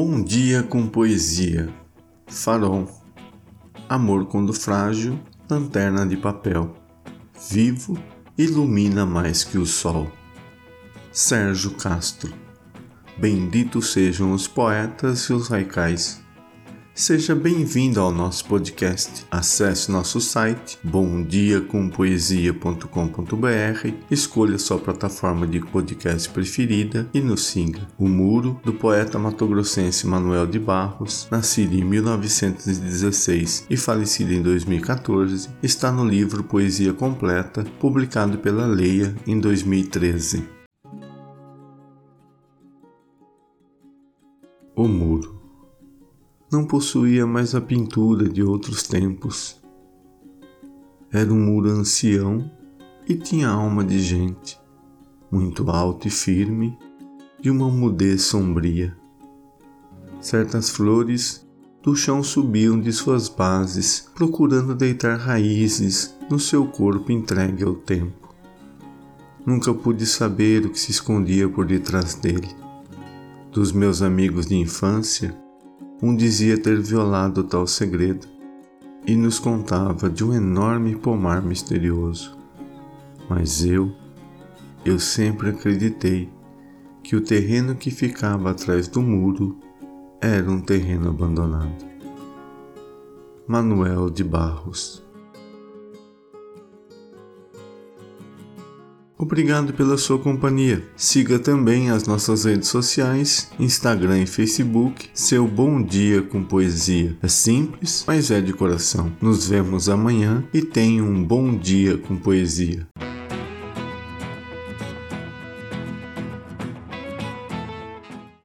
Bom dia com poesia. Farol. Amor quando frágil, lanterna de papel. Vivo, ilumina mais que o sol. Sérgio Castro. Benditos sejam os poetas e os raicais Seja bem-vindo ao nosso podcast. Acesse nosso site bomdiacompoesia.com.br, escolha sua plataforma de podcast preferida e nos siga. O Muro, do poeta matogrossense Manuel de Barros, nascido em 1916 e falecido em 2014, está no livro Poesia Completa, publicado pela Leia em 2013. O Muro não possuía mais a pintura de outros tempos. Era um muro ancião e tinha alma de gente, muito alto e firme, de uma mudez sombria. Certas flores do chão subiam de suas bases, procurando deitar raízes no seu corpo entregue ao tempo. Nunca pude saber o que se escondia por detrás dele. Dos meus amigos de infância, um dizia ter violado tal segredo e nos contava de um enorme pomar misterioso. Mas eu, eu sempre acreditei que o terreno que ficava atrás do muro era um terreno abandonado. Manuel de Barros Obrigado pela sua companhia. Siga também as nossas redes sociais, Instagram e Facebook, seu bom dia com poesia. É simples, mas é de coração. Nos vemos amanhã e tenha um bom dia com poesia.